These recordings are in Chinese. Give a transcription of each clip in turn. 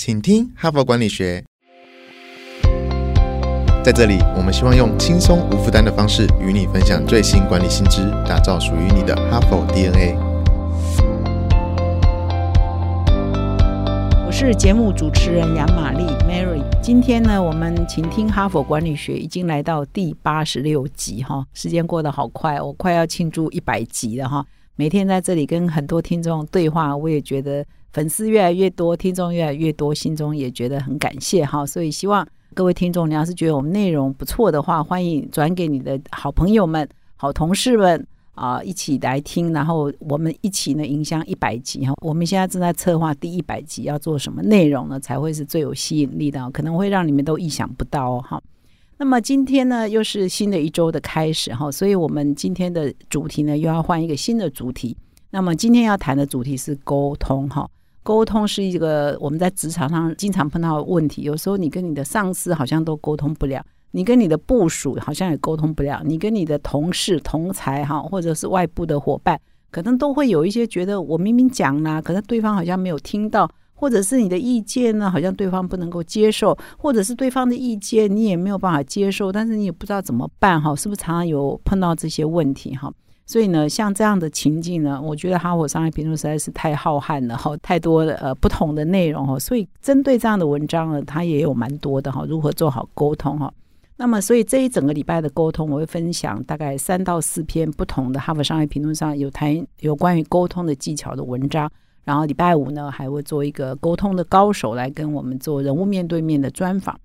请听哈佛管理学。在这里，我们希望用轻松无负担的方式与你分享最新管理新知，打造属于你的哈佛 DNA。我是节目主持人杨玛丽 Mary。今天呢，我们请听哈佛管理学已经来到第八十六集哈，时间过得好快，我快要庆祝一百集了哈。每天在这里跟很多听众对话，我也觉得。粉丝越来越多，听众越来越多，心中也觉得很感谢哈。所以希望各位听众，你要是觉得我们内容不错的话，欢迎转给你的好朋友们、好同事们啊，一起来听。然后我们一起呢，影响一百集哈。我们现在正在策划第一百集要做什么内容呢，才会是最有吸引力的，可能会让你们都意想不到哦哈。那么今天呢，又是新的一周的开始哈，所以我们今天的主题呢，又要换一个新的主题。那么今天要谈的主题是沟通哈。沟通是一个我们在职场上经常碰到的问题。有时候你跟你的上司好像都沟通不了，你跟你的部属好像也沟通不了，你跟你的同事、同才哈，或者是外部的伙伴，可能都会有一些觉得我明明讲了，可是对方好像没有听到，或者是你的意见呢，好像对方不能够接受，或者是对方的意见你也没有办法接受，但是你也不知道怎么办哈，是不是常常有碰到这些问题哈？所以呢，像这样的情境呢，我觉得哈佛商业评论实在是太浩瀚了哈，太多的呃不同的内容哈，所以针对这样的文章呢，它也有蛮多的哈，如何做好沟通哈。那么，所以这一整个礼拜的沟通，我会分享大概三到四篇不同的哈佛商业评论上有谈有关于沟通的技巧的文章。然后礼拜五呢，还会做一个沟通的高手来跟我们做人物面对面的专访。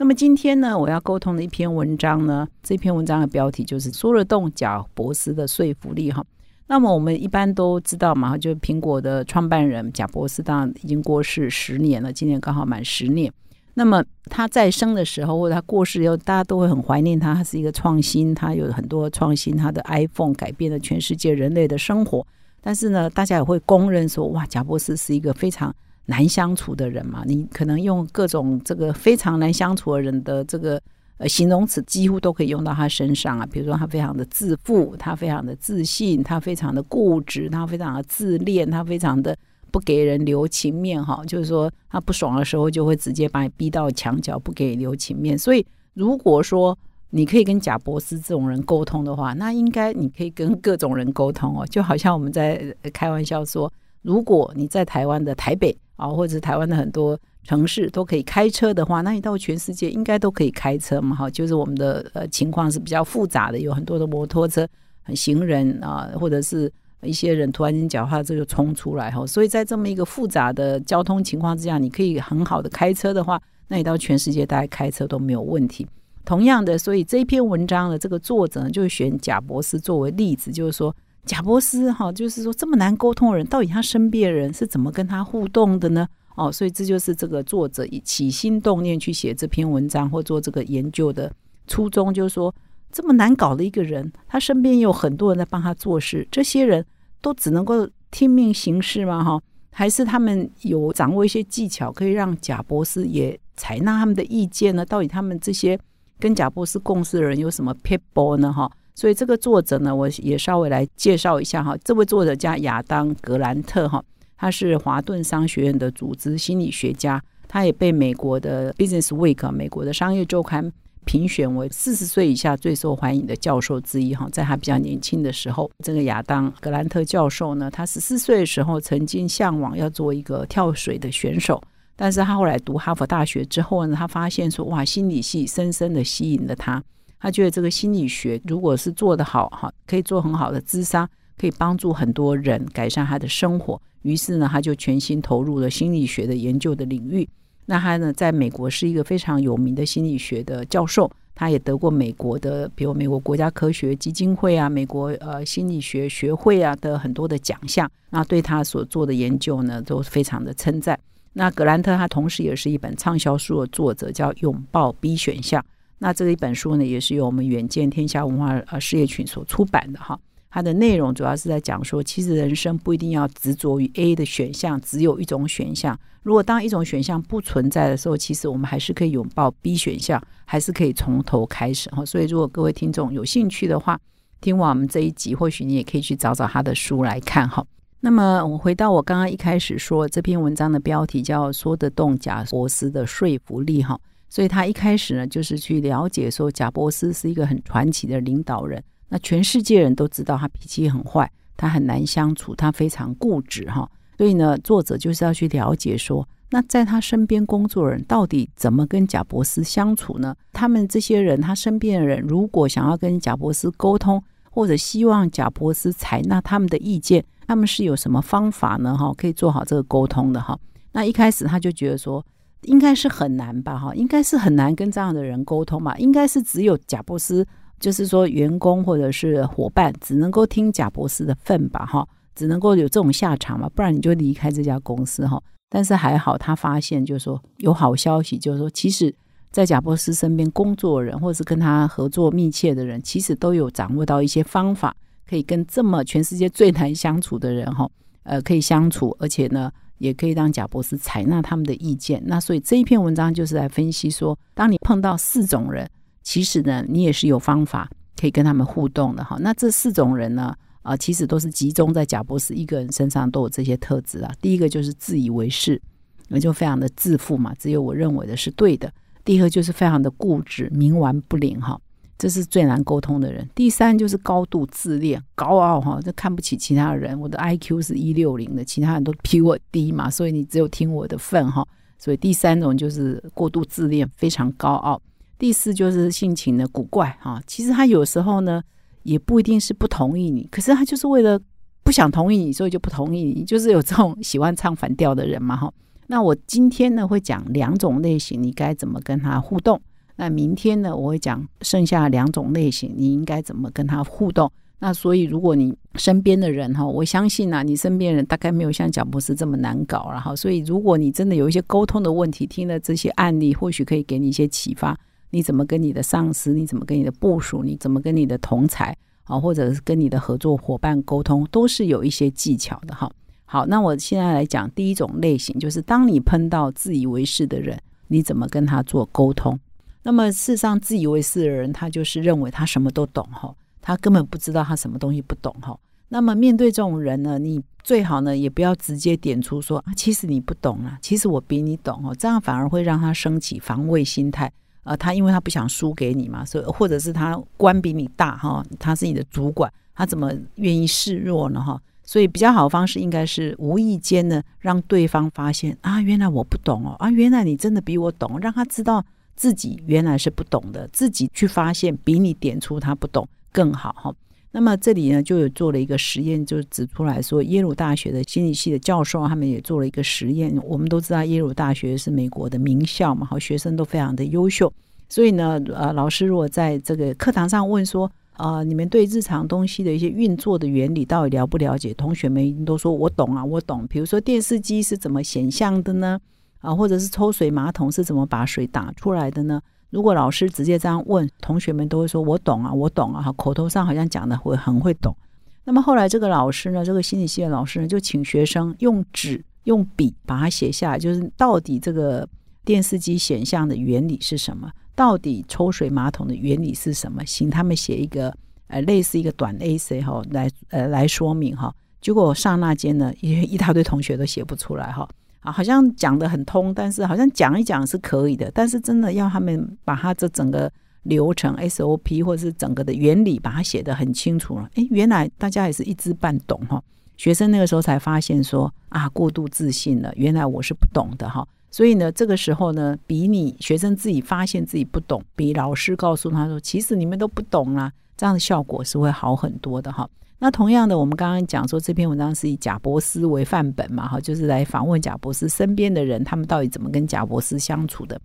那么今天呢，我要沟通的一篇文章呢，这篇文章的标题就是说得动贾伯斯的说服力哈。那么我们一般都知道嘛，就苹果的创办人贾伯斯当然已经过世十年了，今年刚好满十年。那么他在生的时候或者他过世以后，大家都会很怀念他，他是一个创新，他有很多创新，他的 iPhone 改变了全世界人类的生活。但是呢，大家也会公认说，哇，贾伯斯是一个非常。难相处的人嘛，你可能用各种这个非常难相处的人的这个呃形容词，几乎都可以用到他身上啊。比如说，他非常的自负，他非常的自信，他非常的固执，他非常的自恋，他非常的不给人留情面哈。就是说，他不爽的时候就会直接把你逼到墙角，不给你留情面。所以，如果说你可以跟贾博士这种人沟通的话，那应该你可以跟各种人沟通哦。就好像我们在开玩笑说，如果你在台湾的台北。啊，或者是台湾的很多城市都可以开车的话，那你到全世界应该都可以开车嘛？哈，就是我们的呃情况是比较复杂的，有很多的摩托车、很行人啊，或者是一些人突然间脚踏车就冲出来哈。所以在这么一个复杂的交通情况之下，你可以很好的开车的话，那你到全世界大家开车都没有问题。同样的，所以这篇文章的这个作者呢，就选贾博士作为例子，就是说。贾伯斯哈，就是说这么难沟通的人，到底他身边的人是怎么跟他互动的呢？哦，所以这就是这个作者以起心动念去写这篇文章或做这个研究的初衷，就是说这么难搞的一个人，他身边有很多人在帮他做事，这些人都只能够听命行事吗？哈，还是他们有掌握一些技巧，可以让贾伯斯也采纳他们的意见呢？到底他们这些跟贾伯斯共事的人有什么 people 呢？哈？所以这个作者呢，我也稍微来介绍一下哈。这位作者叫亚当格兰特哈，他是华顿商学院的组织心理学家，他也被美国的 Business Week 美国的商业周刊评选为四十岁以下最受欢迎的教授之一哈。在他比较年轻的时候，这个亚当格兰特教授呢，他十四岁的时候曾经向往要做一个跳水的选手，但是他后来读哈佛大学之后呢，他发现说哇，心理系深深的吸引了他。他觉得这个心理学如果是做得好哈，可以做很好的智商，可以帮助很多人改善他的生活。于是呢，他就全心投入了心理学的研究的领域。那他呢，在美国是一个非常有名的心理学的教授，他也得过美国的，比如美国国家科学基金会啊，美国呃心理学学会啊的很多的奖项。那对他所做的研究呢，都非常的称赞。那格兰特他同时也是一本畅销书的作者，叫《拥抱 B 选项》。那这一本书呢，也是由我们远见天下文化呃事业群所出版的哈。它的内容主要是在讲说，其实人生不一定要执着于 A 的选项，只有一种选项。如果当一种选项不存在的时候，其实我们还是可以拥抱 B 选项，还是可以从头开始哈。所以，如果各位听众有兴趣的话，听完我们这一集，或许你也可以去找找他的书来看哈。那么我回到我刚刚一开始说这篇文章的标题叫“说得动贾伯斯的说服力”哈，所以他一开始呢就是去了解说贾伯斯是一个很传奇的领导人，那全世界人都知道他脾气很坏，他很难相处，他非常固执哈，所以呢作者就是要去了解说，那在他身边工作人到底怎么跟贾伯斯相处呢？他们这些人他身边的人如果想要跟贾伯斯沟通，或者希望贾伯斯采纳他们的意见。他们是有什么方法呢？哈，可以做好这个沟通的哈。那一开始他就觉得说，应该是很难吧？哈，应该是很难跟这样的人沟通吧？应该是只有贾布斯，就是说员工或者是伙伴，只能够听贾布斯的份吧？哈，只能够有这种下场嘛？不然你就离开这家公司哈。但是还好，他发现就是说有好消息，就是说其实，在贾布斯身边工作的人，或者是跟他合作密切的人，其实都有掌握到一些方法。可以跟这么全世界最难相处的人哈，呃，可以相处，而且呢，也可以让贾博士采纳他们的意见。那所以这一篇文章就是来分析说，当你碰到四种人，其实呢，你也是有方法可以跟他们互动的哈。那这四种人呢，啊，其实都是集中在贾博士一个人身上都有这些特质啊。第一个就是自以为是，那就非常的自负嘛，只有我认为的是对的。第二个就是非常的固执，冥顽不灵哈。这是最难沟通的人。第三就是高度自恋、高傲哈，就看不起其他人。我的 I Q 是一六零的，其他人都比我低嘛，所以你只有听我的份哈。所以第三种就是过度自恋，非常高傲。第四就是性情的古怪哈，其实他有时候呢也不一定是不同意你，可是他就是为了不想同意你，所以就不同意你，就是有这种喜欢唱反调的人嘛哈。那我今天呢会讲两种类型，你该怎么跟他互动。那明天呢，我会讲剩下两种类型，你应该怎么跟他互动。那所以，如果你身边的人哈，我相信啊，你身边人大概没有像蒋博士这么难搞然后，所以，如果你真的有一些沟通的问题，听了这些案例，或许可以给你一些启发。你怎么跟你的上司？你怎么跟你的部署？你怎么跟你的同才啊，或者是跟你的合作伙伴沟通，都是有一些技巧的哈。好，那我现在来讲第一种类型，就是当你碰到自以为是的人，你怎么跟他做沟通？那么，事实上，自以为是的人，他就是认为他什么都懂哈，他根本不知道他什么东西不懂哈。那么，面对这种人呢，你最好呢，也不要直接点出说啊，其实你不懂啊，其实我比你懂哦，这样反而会让他升起防卫心态啊。他因为他不想输给你嘛，所以或者是他官比你大哈，他是你的主管，他怎么愿意示弱呢哈？所以，比较好的方式应该是无意间呢，让对方发现啊，原来我不懂哦，啊，原来你真的比我懂，让他知道。自己原来是不懂的，自己去发现比你点出他不懂更好哈。那么这里呢就有做了一个实验，就指出来说，耶鲁大学的心理系的教授他们也做了一个实验。我们都知道耶鲁大学是美国的名校嘛，好学生都非常的优秀。所以呢，呃，老师如果在这个课堂上问说，啊，你们对日常东西的一些运作的原理到底了不了解？同学们都说我懂啊，我懂。比如说电视机是怎么显像的呢？啊，或者是抽水马桶是怎么把水打出来的呢？如果老师直接这样问，同学们都会说“我懂啊，我懂啊”，口头上好像讲的会很会懂。那么后来这个老师呢，这个心理系的老师呢，就请学生用纸、用笔把它写下来，就是到底这个电视机显像的原理是什么？到底抽水马桶的原理是什么？请他们写一个呃类似一个短 A C 哈来呃来说明哈。结果刹那间呢，一一大堆同学都写不出来哈。啊，好像讲的很通，但是好像讲一讲是可以的，但是真的要他们把他这整个流程 SOP 或者是整个的原理把它写得很清楚了，哎，原来大家也是一知半懂哈。学生那个时候才发现说啊，过度自信了，原来我是不懂的哈。所以呢，这个时候呢，比你学生自己发现自己不懂，比老师告诉他说其实你们都不懂啦，这样的效果是会好很多的哈。那同样的，我们刚刚讲说这篇文章是以贾伯斯为范本嘛，哈，就是来访问贾伯斯身边的人，他们到底怎么跟贾伯斯相处的。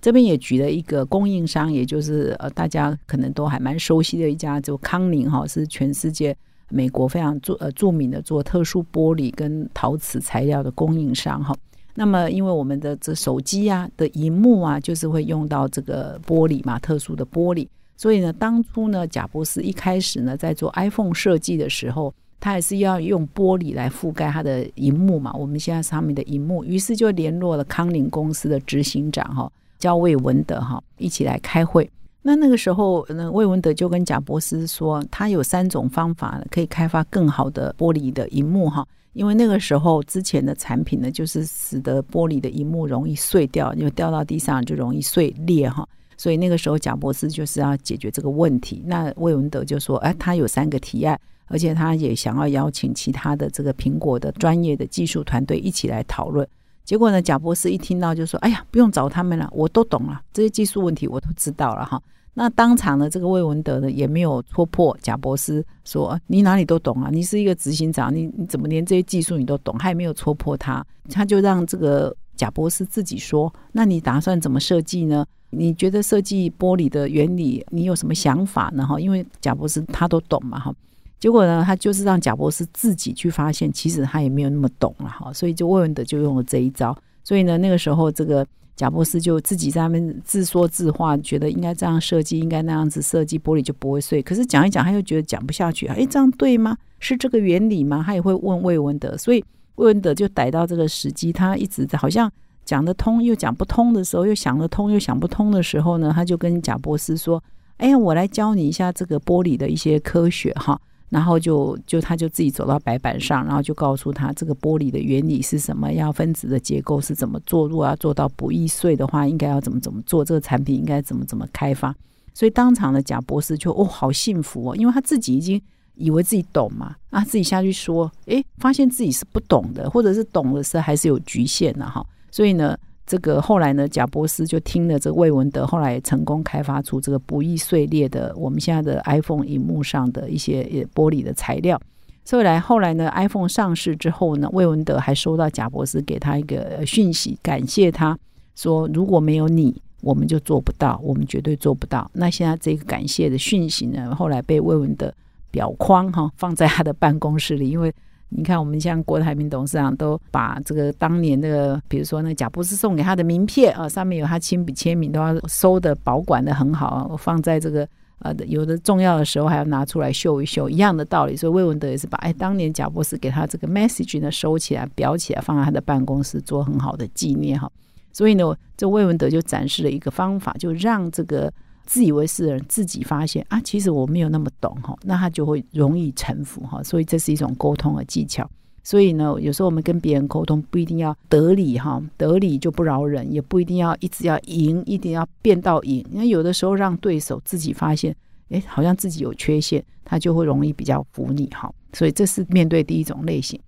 这边也举了一个供应商，也就是呃大家可能都还蛮熟悉的一家，就康宁哈，是全世界美国非常著呃著名的做特殊玻璃跟陶瓷材料的供应商哈。那么因为我们的这手机啊的荧幕啊，就是会用到这个玻璃嘛，特殊的玻璃。所以呢，当初呢，贾伯斯一开始呢，在做 iPhone 设计的时候，他也是要用玻璃来覆盖它的荧幕嘛。我们现在上面的荧幕，于是就联络了康宁公司的执行长哈，叫魏文德哈，一起来开会。那那个时候，那魏文德就跟贾伯斯说，他有三种方法可以开发更好的玻璃的荧幕哈。因为那个时候之前的产品呢，就是使得玻璃的荧幕容易碎掉，因为掉到地上就容易碎裂哈。所以那个时候贾博士就是要解决这个问题。那魏文德就说：“哎，他有三个提案，而且他也想要邀请其他的这个苹果的专业的技术团队一起来讨论。”结果呢，贾博士一听到就说：“哎呀，不用找他们了，我都懂了，这些技术问题我都知道了哈。”那当场呢这个魏文德呢，也没有戳破贾博士说你哪里都懂啊，你是一个执行长，你你怎么连这些技术你都懂？他也没有戳破他，他就让这个贾博士自己说：那你打算怎么设计呢？你觉得设计玻璃的原理，你有什么想法呢？哈，因为贾博士他都懂嘛，哈。结果呢，他就是让贾博士自己去发现，其实他也没有那么懂了，哈。所以就魏文德就用了这一招。所以呢，那个时候这个。贾博士就自己在那边自说自话，觉得应该这样设计，应该那样子设计，玻璃就不会碎。可是讲一讲，他又觉得讲不下去啊！诶，这样对吗？是这个原理吗？他也会问魏文德，所以魏文德就逮到这个时机，他一直在好像讲得通又讲不通的时候，又想得通又想不通的时候呢，他就跟贾博士说：“哎呀，我来教你一下这个玻璃的一些科学哈。”然后就就他就自己走到白板上，然后就告诉他这个玻璃的原理是什么，要分子的结构是怎么做，如果要做到不易碎的话，应该要怎么怎么做，这个产品应该怎么怎么开发。所以当场的贾博士就哦好幸福哦，因为他自己已经以为自己懂嘛，啊自己下去说，诶，发现自己是不懂的，或者是懂的是还是有局限的哈，所以呢。这个后来呢，贾博士就听了这个魏文德，后来成功开发出这个不易碎裂的我们现在的 iPhone 荧幕上的一些玻璃的材料。所以来后来呢，iPhone 上市之后呢，魏文德还收到贾博士给他一个讯息，感谢他说如果没有你，我们就做不到，我们绝对做不到。那现在这个感谢的讯息呢，后来被魏文德表框哈，放在他的办公室里，因为。你看，我们像郭台铭董事长都把这个当年的，比如说那贾布斯送给他的名片啊，上面有他亲笔签名，都要收的保管的很好，放在这个呃有的重要的时候还要拿出来秀一秀，一样的道理。所以魏文德也是把哎当年贾博士给他这个 message 呢收起来裱起来，放在他的办公室做很好的纪念哈。所以呢，这魏文德就展示了一个方法，就让这个。自以为是的人自己发现啊，其实我没有那么懂哈，那他就会容易臣服哈，所以这是一种沟通的技巧。所以呢，有时候我们跟别人沟通不一定要得理哈，得理就不饶人，也不一定要一直要赢，一定要变到赢。因为有的时候让对手自己发现，哎，好像自己有缺陷，他就会容易比较服你哈。所以这是面对第一种类型。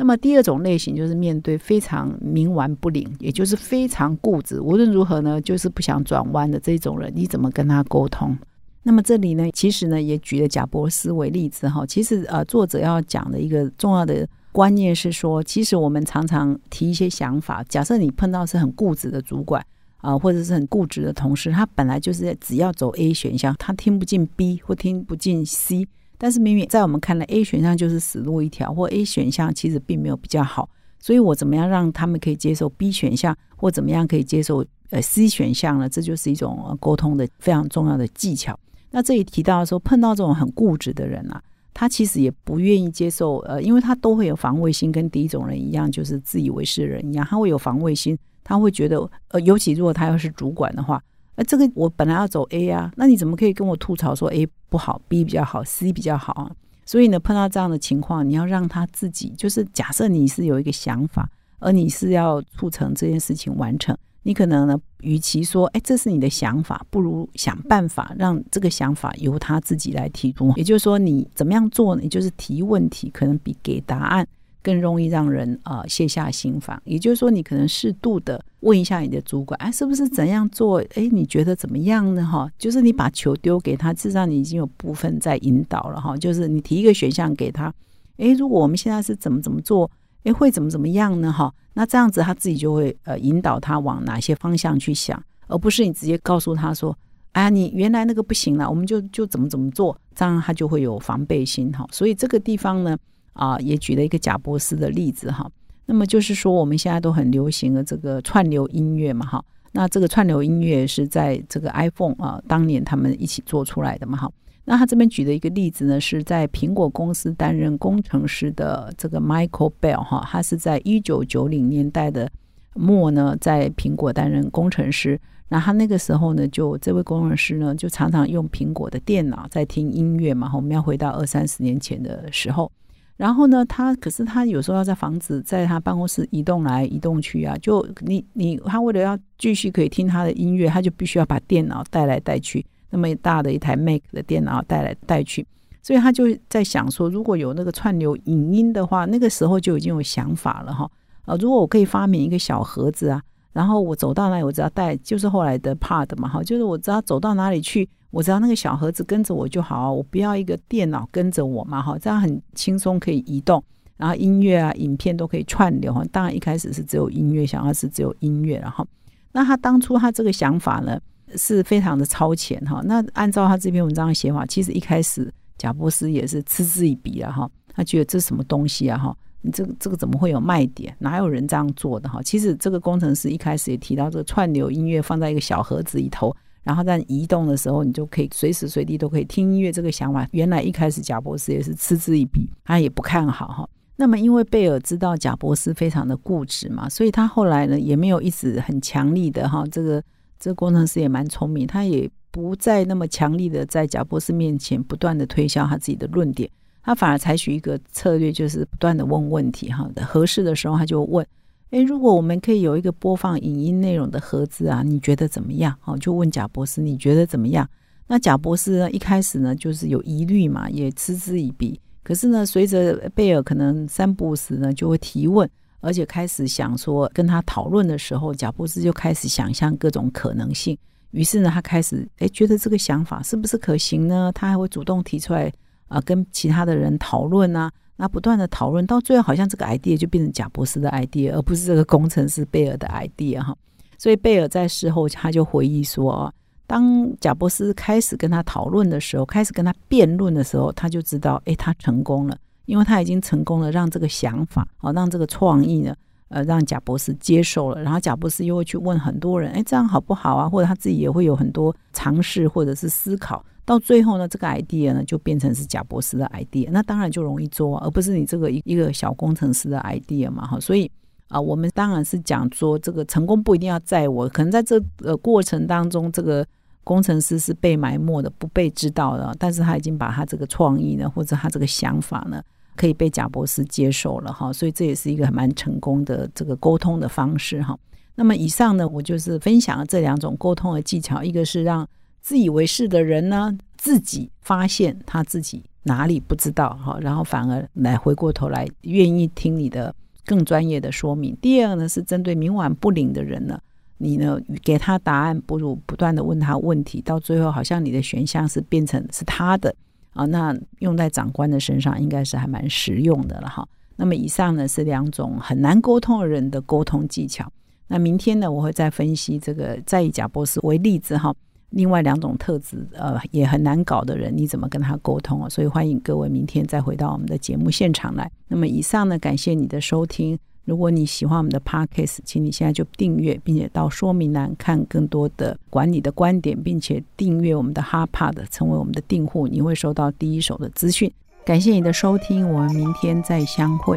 那么第二种类型就是面对非常冥顽不灵，也就是非常固执，无论如何呢，就是不想转弯的这种人，你怎么跟他沟通？那么这里呢，其实呢也举了贾伯斯为例子哈。其实呃，作者要讲的一个重要的观念是说，其实我们常常提一些想法，假设你碰到是很固执的主管啊，或者是很固执的同事，他本来就是只要走 A 选项，他听不进 B 或听不进 C。但是明明在我们看来，A 选项就是死路一条，或 A 选项其实并没有比较好，所以我怎么样让他们可以接受 B 选项，或怎么样可以接受呃 C 选项呢？这就是一种沟通的非常重要的技巧。那这里提到说，碰到这种很固执的人啊，他其实也不愿意接受，呃，因为他都会有防卫心，跟第一种人一样，就是自以为是的人一样，他会有防卫心，他会觉得，呃，尤其如果他要是主管的话。那这个我本来要走 A 啊，那你怎么可以跟我吐槽说 A 不好，B 比较好，C 比较好啊？所以呢，碰到这样的情况，你要让他自己，就是假设你是有一个想法，而你是要促成这件事情完成，你可能呢，与其说哎这是你的想法，不如想办法让这个想法由他自己来提出。也就是说，你怎么样做，你就是提问题，可能比给答案。更容易让人啊卸下心防，也就是说，你可能适度的问一下你的主管，哎，是不是怎样做？哎，你觉得怎么样呢？哈，就是你把球丢给他，至少你已经有部分在引导了哈。就是你提一个选项给他，哎，如果我们现在是怎么怎么做，哎，会怎么怎么样呢？哈，那这样子他自己就会呃引导他往哪些方向去想，而不是你直接告诉他说，哎，你原来那个不行了，我们就就怎么怎么做，这样他就会有防备心哈。所以这个地方呢。啊，也举了一个贾伯斯的例子哈。那么就是说，我们现在都很流行的这个串流音乐嘛哈。那这个串流音乐是在这个 iPhone 啊，当年他们一起做出来的嘛哈。那他这边举的一个例子呢，是在苹果公司担任工程师的这个 Michael Bell 哈，他是在一九九零年代的末呢，在苹果担任工程师。那他那个时候呢，就这位工程师呢，就常常用苹果的电脑在听音乐嘛。我们要回到二三十年前的时候。然后呢，他可是他有时候要在房子在他办公室移动来移动去啊，就你你他为了要继续可以听他的音乐，他就必须要把电脑带来带去，那么大的一台 Mac 的电脑带来带去，所以他就在想说，如果有那个串流影音的话，那个时候就已经有想法了哈。呃，如果我可以发明一个小盒子啊，然后我走到哪里，我只要带，就是后来的 Pad 嘛哈，就是我只要走到哪里去。我只要那个小盒子跟着我就好，我不要一个电脑跟着我嘛，哈，这样很轻松可以移动，然后音乐啊、影片都可以串流哈。当然一开始是只有音乐，想要是只有音乐，然后 那他当初他这个想法呢是非常的超前哈。那按照他这篇文章的写法，其实一开始贾博士也是嗤之以鼻了哈，他觉得这是什么东西啊哈？你这个这个怎么会有卖点？哪有人这样做的哈？其实这个工程师一开始也提到，这个串流音乐放在一个小盒子里头。然后在移动的时候，你就可以随时随地都可以听音乐。这个想法，原来一开始贾博士也是嗤之以鼻，他也不看好哈。那么因为贝尔知道贾博士非常的固执嘛，所以他后来呢也没有一直很强力的哈。这个这个工程师也蛮聪明，他也不再那么强力的在贾博士面前不断的推销他自己的论点，他反而采取一个策略，就是不断的问问题哈。合适的时候他就问。诶，如果我们可以有一个播放影音内容的盒子啊，你觉得怎么样？哦，就问贾博士，你觉得怎么样？那贾博士呢，一开始呢就是有疑虑嘛，也嗤之以鼻。可是呢，随着贝尔可能三不五时呢就会提问，而且开始想说跟他讨论的时候，贾博士就开始想象各种可能性。于是呢，他开始诶觉得这个想法是不是可行呢？他还会主动提出来啊，跟其他的人讨论啊。那不断的讨论，到最后好像这个 idea 就变成贾博士的 idea，而不是这个工程师贝尔的 idea 哈。所以贝尔在事后他就回忆说，当贾博士开始跟他讨论的时候，开始跟他辩论的时候，他就知道，哎，他成功了，因为他已经成功了，让这个想法，好，让这个创意呢，呃，让贾博士接受了。然后贾博士又会去问很多人，哎，这样好不好啊？或者他自己也会有很多尝试或者是思考。到最后呢，这个 idea 呢就变成是贾博士的 idea，那当然就容易做，而不是你这个一一个小工程师的 idea 嘛，哈。所以啊，我们当然是讲说，这个成功不一定要在我，可能在这个过程当中，这个工程师是被埋没的，不被知道的，但是他已经把他这个创意呢，或者他这个想法呢，可以被贾博士接受了，哈。所以这也是一个蛮成功的这个沟通的方式，哈。那么以上呢，我就是分享了这两种沟通的技巧，一个是让。自以为是的人呢，自己发现他自己哪里不知道哈，然后反而来回过头来愿意听你的更专业的说明。第二呢，是针对冥顽不灵的人呢，你呢给他答案不如不断的问他问题，到最后好像你的选项是变成是他的啊，那用在长官的身上应该是还蛮实用的了哈。那么以上呢是两种很难沟通的人的沟通技巧。那明天呢，我会再分析这个再以贾博士为例子哈。另外两种特质，呃，也很难搞的人，你怎么跟他沟通啊？所以欢迎各位明天再回到我们的节目现场来。那么以上呢，感谢你的收听。如果你喜欢我们的 podcast，请你现在就订阅，并且到说明栏看更多的管理的观点，并且订阅我们的哈帕的，成为我们的订户，你会收到第一手的资讯。感谢你的收听，我们明天再相会。